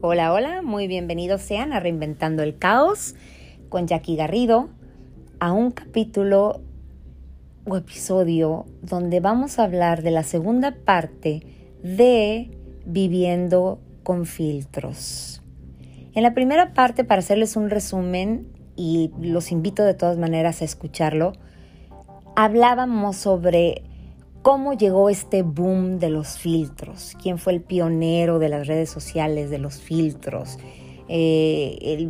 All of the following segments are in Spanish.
Hola, hola, muy bienvenidos sean a Reinventando el Caos con Jackie Garrido, a un capítulo o episodio donde vamos a hablar de la segunda parte de Viviendo con filtros. En la primera parte, para hacerles un resumen, y los invito de todas maneras a escucharlo, hablábamos sobre cómo llegó este boom de los filtros, quién fue el pionero de las redes sociales, de los filtros, eh,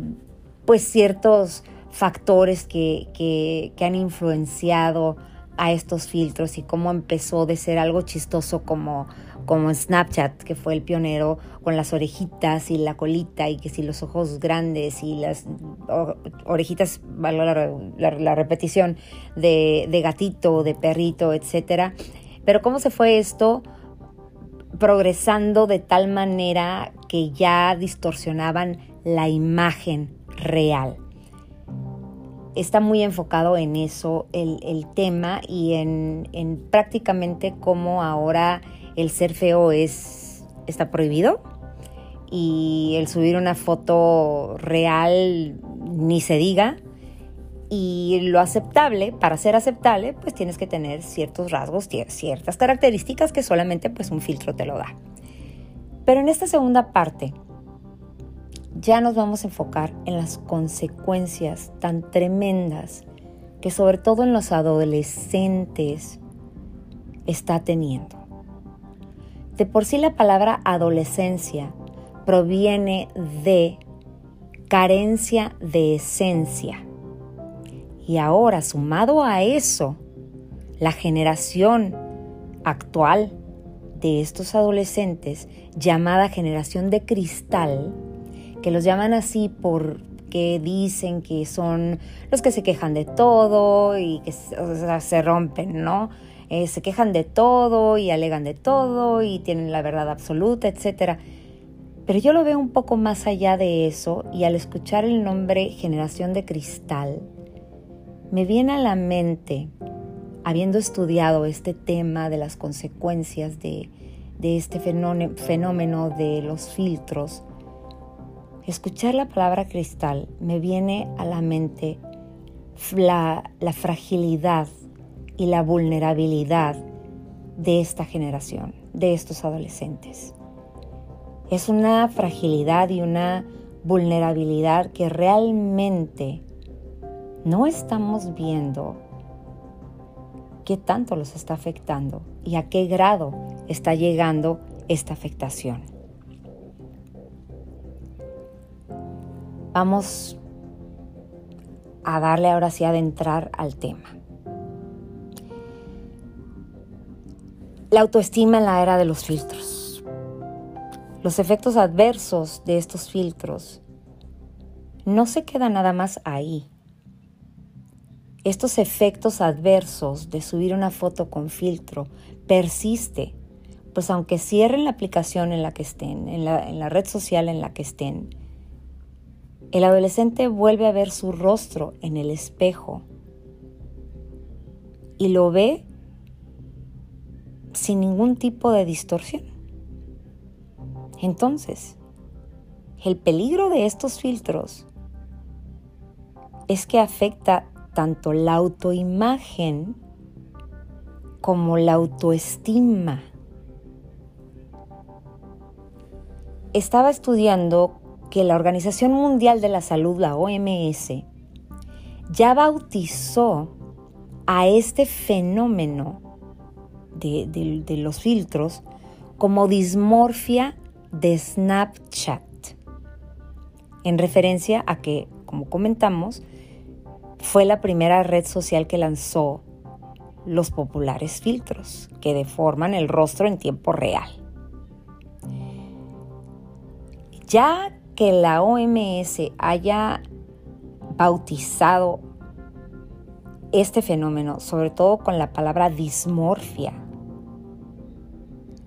pues ciertos factores que, que, han influenciado a estos filtros y cómo empezó de ser algo chistoso como, como Snapchat, que fue el pionero con las orejitas y la colita y que si los ojos grandes y las orejitas, la, la, repetición, de, de gatito, de perrito, etcétera, pero cómo se fue esto progresando de tal manera que ya distorsionaban la imagen real. Está muy enfocado en eso el, tema y en, prácticamente cómo ahora el ser feo es, está prohibido y el subir una foto real ni se diga y lo aceptable, para ser aceptable, pues tienes que tener ciertos rasgos, ciertas características que solamente pues un filtro te lo da. Pero en esta segunda parte ya nos vamos a enfocar en las consecuencias tan tremendas que sobre todo en los adolescentes está teniendo. De por sí la palabra adolescencia proviene de carencia de esencia y ahora, sumado a eso, la generación actual de estos adolescentes, llamada generación de cristal, que los llaman así porque dicen que son los que se quejan de todo y que se rompen, ¿no? Eh, se quejan de todo y alegan de todo y tienen la verdad absoluta, etc. Pero yo lo veo un poco más allá de eso y al escuchar el nombre generación de cristal, me viene a la mente, habiendo estudiado este tema de las consecuencias de, este fenómeno de los filtros, escuchar la palabra cristal me viene a la mente la, fragilidad y la vulnerabilidad de esta generación, de estos adolescentes. Es una fragilidad y una vulnerabilidad que realmente no estamos viendo qué tanto los está afectando y a qué grado está llegando esta afectación. Vamos a darle ahora sí a adentrar al tema. La autoestima en la era de los filtros. Los efectos adversos de estos filtros no se quedan nada más ahí estos efectos adversos de subir una foto con filtro persiste, pues aunque cierren la aplicación en la que estén, en la, red social en la que estén, el adolescente vuelve a ver su rostro en el espejo y lo ve sin ningún tipo de distorsión. Entonces, el peligro de estos filtros es que afecta tanto la autoimagen como la autoestima. Estaba estudiando que la Organización Mundial de la Salud, la OMS, ya bautizó a este fenómeno de, de los filtros como dismorfia de Snapchat, en referencia a que, como comentamos, fue la primera red social que lanzó los populares filtros que deforman el rostro en tiempo real. Ya que la OMS haya bautizado este fenómeno, sobre todo con la palabra dismorfia,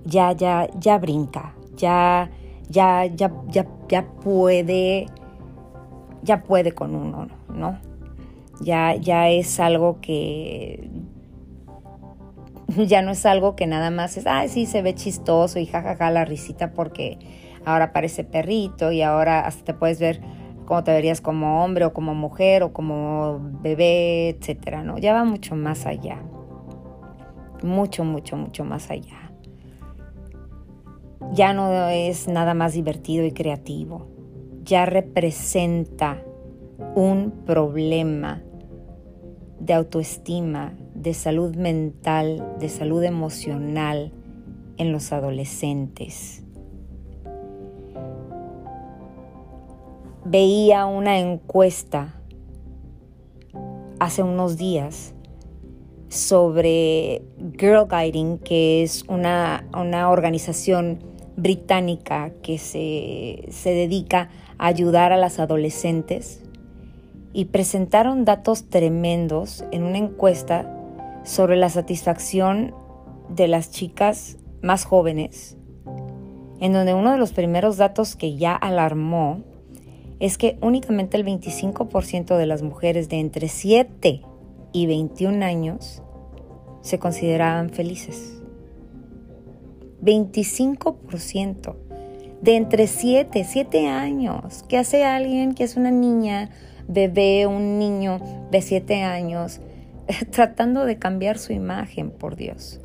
ya, ya, ya brinca, ya, ya, ya, ya, ya puede, ya puede con uno, ¿no? Ya, ya es algo que ya no es algo que nada más es, ay, sí, se ve chistoso y jajaja la risita porque ahora parece perrito y ahora hasta te puedes ver cómo te verías como hombre o como mujer o como bebé, etcétera, ¿no? Ya va mucho más allá. Mucho, mucho, mucho más allá. Ya no es nada más divertido y creativo. Ya representa un problema de autoestima, de salud mental, de salud emocional en los adolescentes. Veía una encuesta hace unos días sobre Girl Guiding, que es una, organización británica que se, se dedica a ayudar a las adolescentes y presentaron datos tremendos en una encuesta sobre la satisfacción de las chicas más jóvenes, en donde uno de los primeros datos que ya alarmó es que únicamente el 25% de las mujeres de entre 7 y 21 años se consideraban felices. 25% de entre 7, 7 años. ¿Qué hace alguien que es una niña, bebé, un niño de 7 años, tratando de cambiar su imagen, por Dios?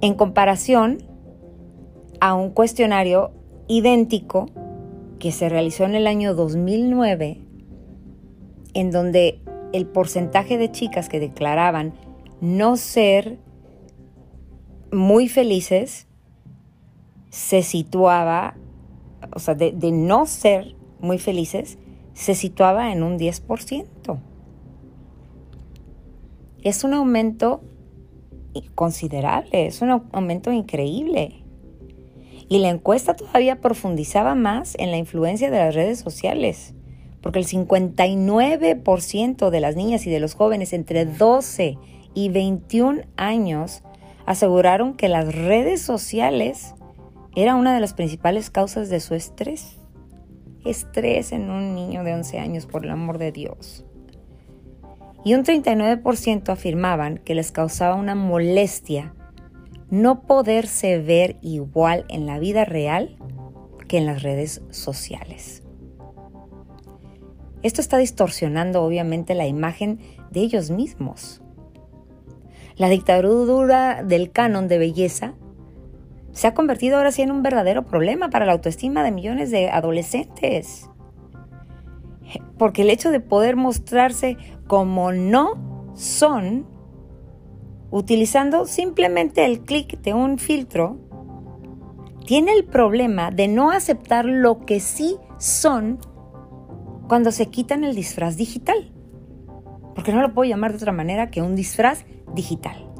En comparación a un cuestionario idéntico que se realizó en el año 2009, en donde el porcentaje de chicas que declaraban no ser muy felices se situaba, o sea, de, no ser muy felices, se situaba en un 10%. Es un aumento considerable, es un aumento increíble. Y la encuesta todavía profundizaba más en la influencia de las redes sociales, porque el 59% de las niñas y de los jóvenes entre 12 y 21 años aseguraron que las redes sociales era una de las principales causas de su estrés. Estrés en un niño de 11 años, por el amor de Dios. Y un 39% afirmaban que les causaba una molestia no poderse ver igual en la vida real que en las redes sociales. Esto está distorsionando obviamente la imagen de ellos mismos. La dictadura del canon de belleza se ha convertido ahora sí en un verdadero problema para la autoestima de millones de adolescentes. Porque el hecho de poder mostrarse como no son, utilizando simplemente el clic de un filtro, tiene el problema de no aceptar lo que sí son cuando se quitan el disfraz digital. Porque no lo puedo llamar de otra manera que un disfraz digital.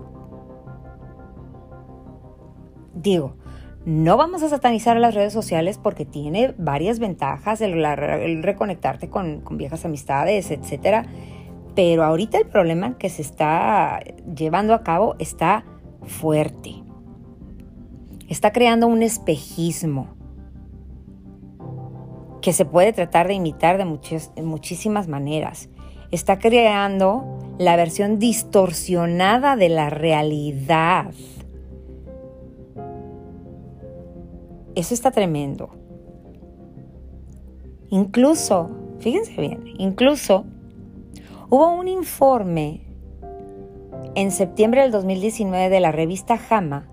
Digo, no vamos a satanizar las redes sociales porque tiene varias ventajas, el, reconectarte con, con, viejas amistades, etc. Pero ahorita el problema que se está llevando a cabo está fuerte. Está creando un espejismo que se puede tratar de imitar de muchísimas maneras. Está creando la versión distorsionada de la realidad. Eso está tremendo. Incluso, fíjense bien, incluso hubo un informe en septiembre del 2019 de la revista JAMA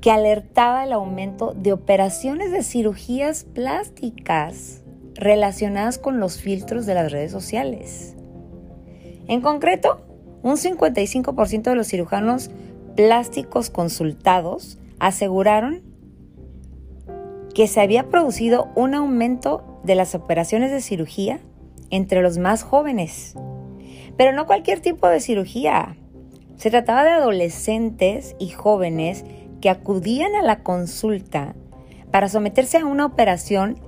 que alertaba el aumento de operaciones de cirugías plásticas relacionadas con los filtros de las redes sociales. En concreto, un 55% de los cirujanos plásticos consultados aseguraron que se había producido un aumento de las operaciones de cirugía entre los más jóvenes. Pero no cualquier tipo de cirugía. Se trataba de adolescentes y jóvenes que acudían a la consulta para someterse a una operación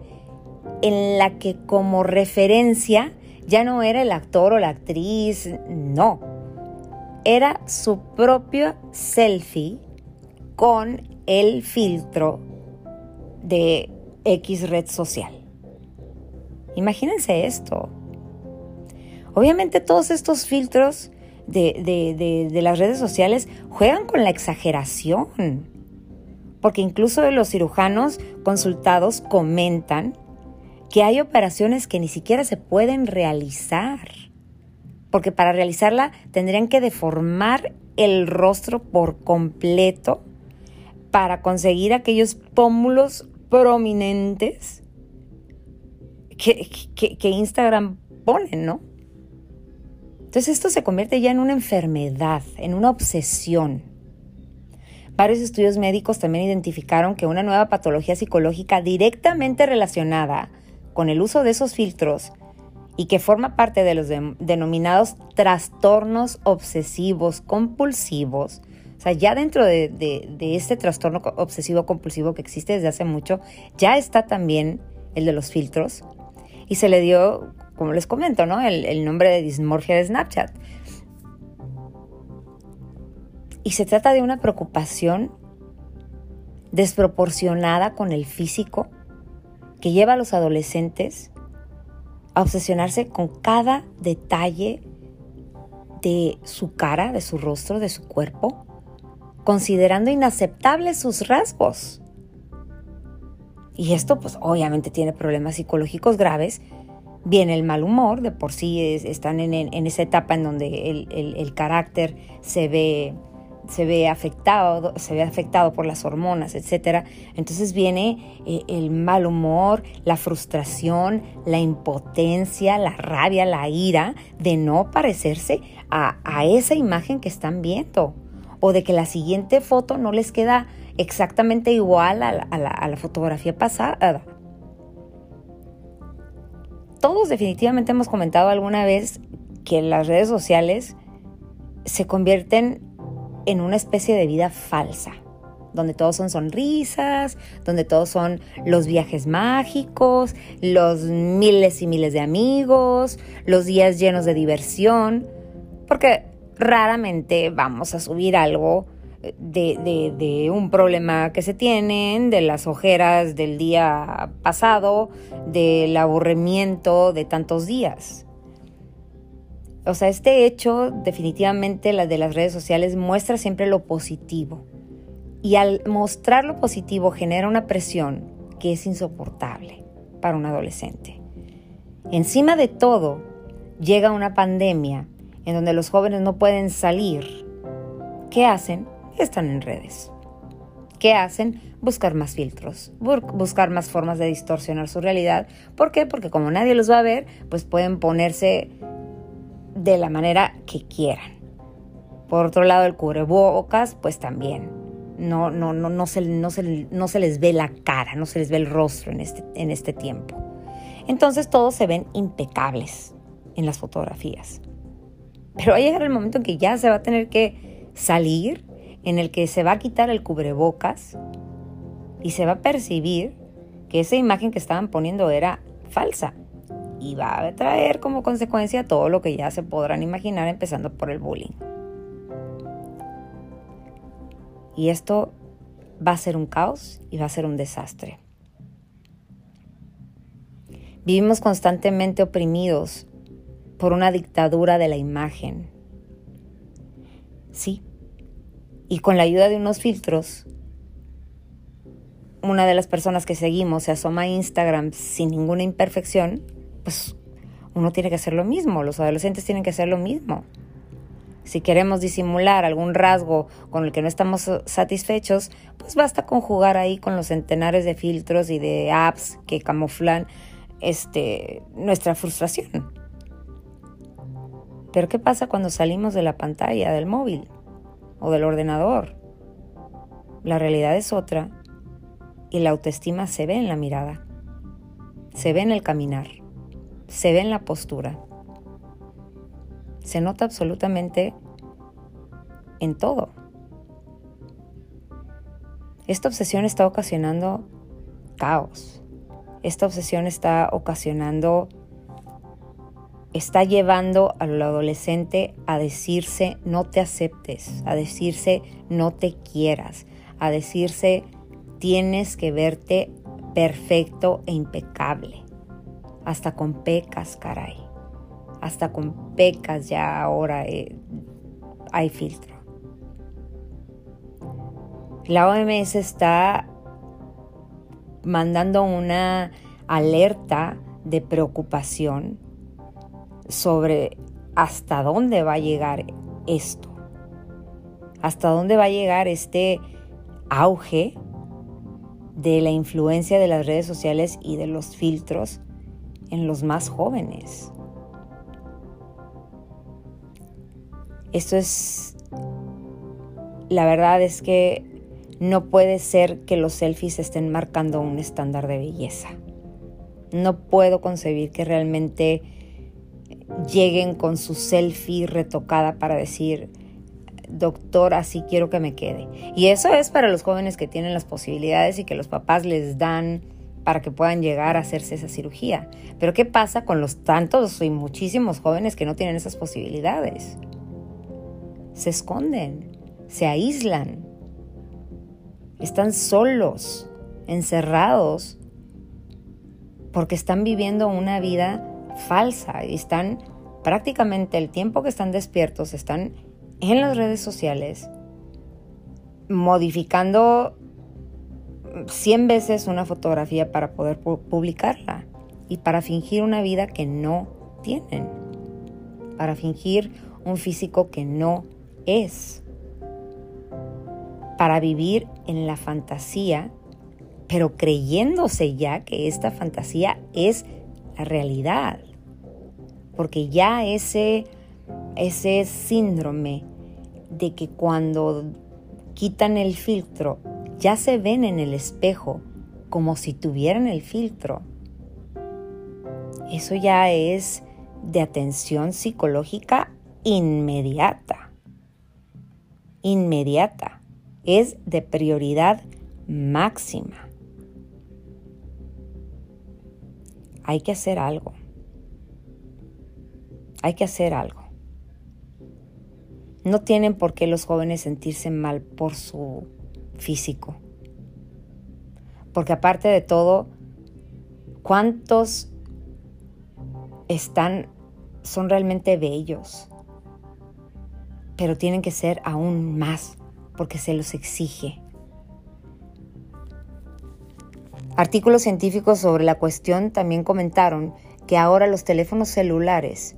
en la que como referencia ya no era el actor o la actriz, no. Era su propio selfie con el filtro de X red social. Imagínense esto. Obviamente todos estos filtros de, las redes sociales juegan con la exageración, Porque incluso los cirujanos consultados comentan que hay operaciones que ni siquiera se pueden realizar. Porque para realizarla tendrían que deformar el rostro por completo para conseguir aquellos pómulos prominentes que, que, Instagram pone, ¿no? Entonces esto se convierte ya en una enfermedad, en una obsesión. Varios estudios médicos también identificaron que una nueva patología psicológica directamente relacionada con el uso de esos filtros y que forma parte de los denominados trastornos obsesivos compulsivos. O sea, ya dentro de, este trastorno obsesivo compulsivo que existe desde hace mucho, ya está también el de los filtros. Y se le dio, como les comento, ¿no? el, el nombre de dismorfia de Snapchat. Y se trata de una preocupación desproporcionada con el físico que lleva a los adolescentes a obsesionarse con cada detalle de su cara, de su rostro, de su cuerpo, considerando inaceptables sus rasgos. Y esto pues obviamente tiene problemas psicológicos graves. Viene el mal humor, de por sí están en, esa etapa en donde el carácter se ve se ve afectado, se ve afectado por las hormonas, etc. Entonces viene eh, el mal humor, la frustración, la impotencia, la rabia, la ira de no parecerse a, esa imagen que están viendo o de que la siguiente foto no les queda exactamente igual a la fotografía pasada. Todos definitivamente hemos comentado alguna vez que las redes sociales se convierten en una especie de vida falsa, donde todos son sonrisas, donde todos son los viajes mágicos, los miles y miles de amigos, los días llenos de diversión, porque raramente vamos a subir algo de, un problema que se tienen, de las ojeras del día pasado, del aburrimiento de tantos días. O sea, este hecho definitivamente de las redes sociales muestra siempre lo positivo. Y al mostrar lo positivo genera una presión que es insoportable para un adolescente. Encima de todo, llega una pandemia en donde los jóvenes no pueden salir. ¿Qué hacen? Están en redes. ¿Qué hacen? Buscar más filtros, buscar más formas de distorsionar su realidad. ¿Por qué? Porque como nadie los va a ver, pues pueden ponerse de la manera que quieran. Por otro lado, el cubrebocas, pues también. No, no, no, no, se, no, se, no se les ve la cara, no se les ve el rostro en este, en este tiempo. Entonces todos se ven impecables en las fotografías. Pero va a llegar el momento en que ya se va a tener que salir, en el que se va a quitar el cubrebocas y se va a percibir que esa imagen que estaban poniendo era falsa y va a traer como consecuencia todo lo que ya se podrán imaginar, empezando por el bullying. Y esto va a ser un caos y va a ser un desastre. Vivimos constantemente oprimidos por una dictadura de la imagen. Sí. Y con la ayuda de unos filtros, una de las personas que seguimos se asoma a Instagram sin ninguna imperfección pues uno tiene que hacer lo mismo, los adolescentes tienen que hacer lo mismo. Si queremos disimular algún rasgo con el que no estamos satisfechos, pues basta con jugar ahí con los centenares de filtros y de apps que camuflan este, nuestra frustración. Pero ¿qué pasa cuando salimos de la pantalla del móvil o del ordenador? La realidad es otra y la autoestima se ve en la mirada, se ve en el caminar se ve en la postura, se nota absolutamente en todo. Esta obsesión está ocasionando caos. Esta obsesión está ocasionando, está llevando al adolescente a decirse no te aceptes, a decirse no te quieras, a decirse tienes que verte perfecto e impecable hasta con pecas, caray. Hasta con pecas ya ahora eh, hay filtro. La OMS está mandando una alerta de preocupación sobre hasta dónde va a llegar esto, hasta dónde va a llegar este auge de la influencia de las redes sociales y de los filtros en los más jóvenes. Esto es, la verdad es que no puede ser que los selfies estén marcando un estándar de belleza. No puedo concebir que realmente lleguen con su selfie retocada para decir, doctor, así quiero que me quede. Y eso es para los jóvenes que tienen las posibilidades y que los papás les dan para que puedan llegar a hacerse esa cirugía. Pero ¿qué pasa con los tantos y muchísimos jóvenes que no tienen esas posibilidades? Se esconden, se aíslan, están solos, encerrados, porque están viviendo una vida falsa y están prácticamente el tiempo que están despiertos, están en las redes sociales, modificando 100 veces una fotografía para poder publicarla y para fingir una vida que no tienen, para fingir un físico que no es, para vivir en la fantasía, pero creyéndose ya que esta fantasía es la realidad, porque ya ese, ese síndrome de que cuando quitan el filtro ya se ven en el espejo como si tuvieran el filtro. Eso ya es de atención psicológica inmediata. Inmediata. Es de prioridad máxima. Hay que hacer algo. Hay que hacer algo. No tienen por qué los jóvenes sentirse mal por su físico. Porque aparte de todo, ¿cuántos están, son realmente bellos? Pero tienen que ser aún más porque se los exige. Artículos científicos sobre la cuestión también comentaron que ahora los teléfonos celulares,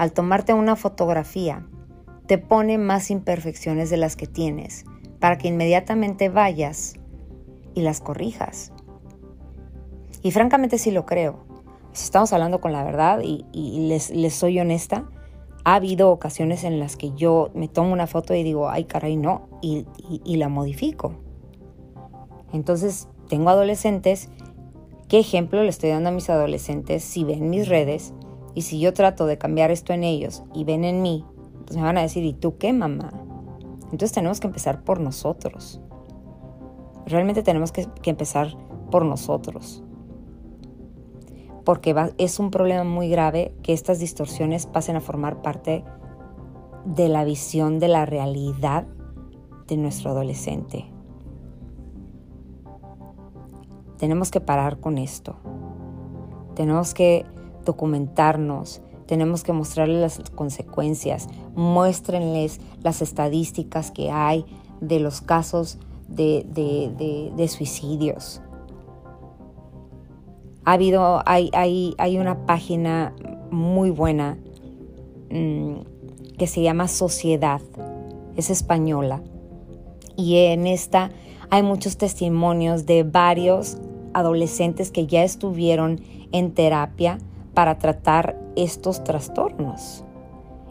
al tomarte una fotografía, te pone más imperfecciones de las que tienes para que inmediatamente vayas y las corrijas. Y francamente sí lo creo. Si estamos hablando con la verdad y, les, soy honesta, ha habido ocasiones en las que yo me tomo una foto y digo, ay caray, no, y, y la modifico. Entonces, tengo adolescentes, ¿qué ejemplo le estoy dando a mis adolescentes si ven mis redes? Y si yo trato de cambiar esto en ellos y ven en mí, pues me van a decir, ¿y tú qué, mamá? Entonces tenemos que empezar por nosotros. Realmente tenemos que, empezar por nosotros. Porque es un problema muy grave que estas distorsiones pasen a formar parte de la visión de la realidad de nuestro adolescente. Tenemos que parar con esto. Tenemos que documentarnos, tenemos que mostrarles las consecuencias, muéstrenles las estadísticas que hay de los casos de, suicidios. Ha habido, hay, hay, una página muy buena mm, que se llama Sociedad, es española, y en esta hay muchos testimonios de varios adolescentes que ya estuvieron en terapia para tratar estos trastornos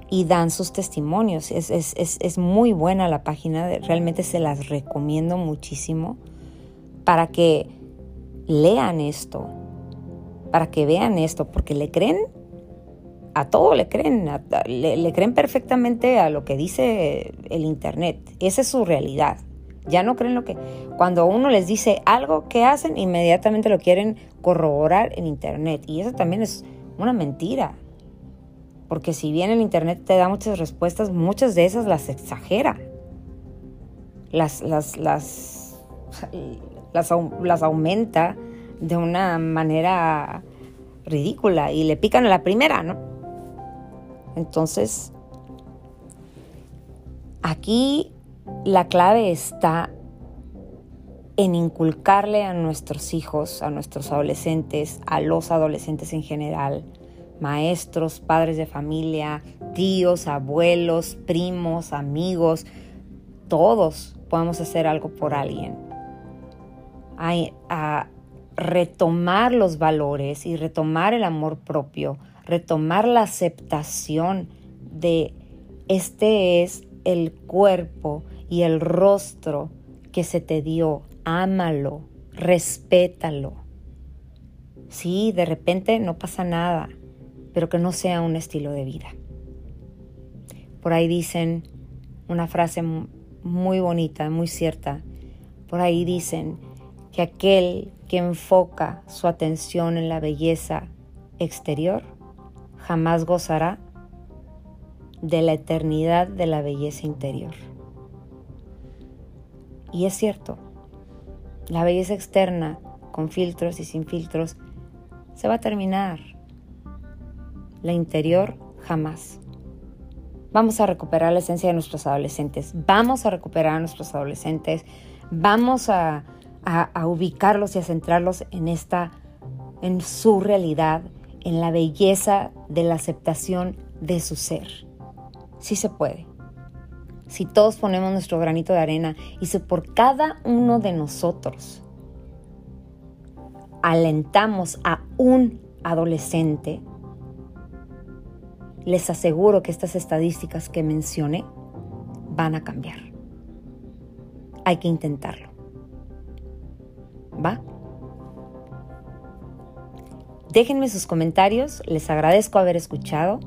y dan sus testimonios. Es, muy buena la página, realmente se las recomiendo muchísimo para que lean esto, para que vean esto, porque le creen, a todo le creen, le, le creen perfectamente a lo que dice el Internet. Esa es su realidad. Ya no creen lo que... Cuando uno les dice algo que hacen, inmediatamente lo quieren corroborar en Internet. Y eso también es una mentira. Porque si bien el Internet te da muchas respuestas, muchas de esas las exagera. Las, las, las, las, aumenta de una manera ridícula y le pican a la primera, ¿no? Entonces, aquí la clave está en inculcarle a nuestros hijos, a nuestros adolescentes, a los adolescentes en general, maestros, padres de familia, tíos, abuelos, primos, amigos, todos podemos hacer algo por alguien. A, retomar los valores y retomar el amor propio, retomar la aceptación de este es el cuerpo y el rostro que se te dio. Ámalo, respétalo. Sí, de repente no pasa nada, pero que no sea un estilo de vida. Por ahí dicen una frase muy bonita, muy cierta. Por ahí dicen que aquel que enfoca su atención en la belleza exterior jamás gozará de la eternidad de la belleza interior. Y es cierto, la belleza externa, con filtros y sin filtros, se va a terminar. La interior jamás. Vamos a recuperar la esencia de nuestros adolescentes, vamos a recuperar a nuestros adolescentes, vamos a, ubicarlos y a centrarlos en esta, en su realidad, en la belleza de la aceptación de su ser. Sí se puede. Si todos ponemos nuestro granito de arena y si por cada uno de nosotros alentamos a un adolescente, les aseguro que estas estadísticas que mencioné van a cambiar. Hay que intentarlo. ¿Va? Déjenme sus comentarios, les agradezco haber escuchado.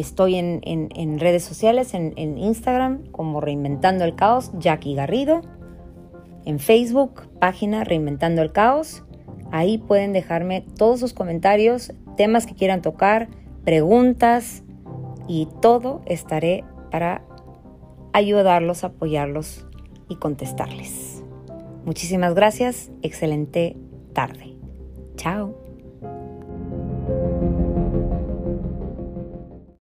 Estoy en, redes sociales, en, en, Instagram como Reinventando el Caos, Jackie Garrido. En Facebook, página Reinventando el Caos. Ahí pueden dejarme todos sus comentarios, temas que quieran tocar, preguntas y todo estaré para ayudarlos, apoyarlos y contestarles. Muchísimas gracias, excelente tarde. Chao.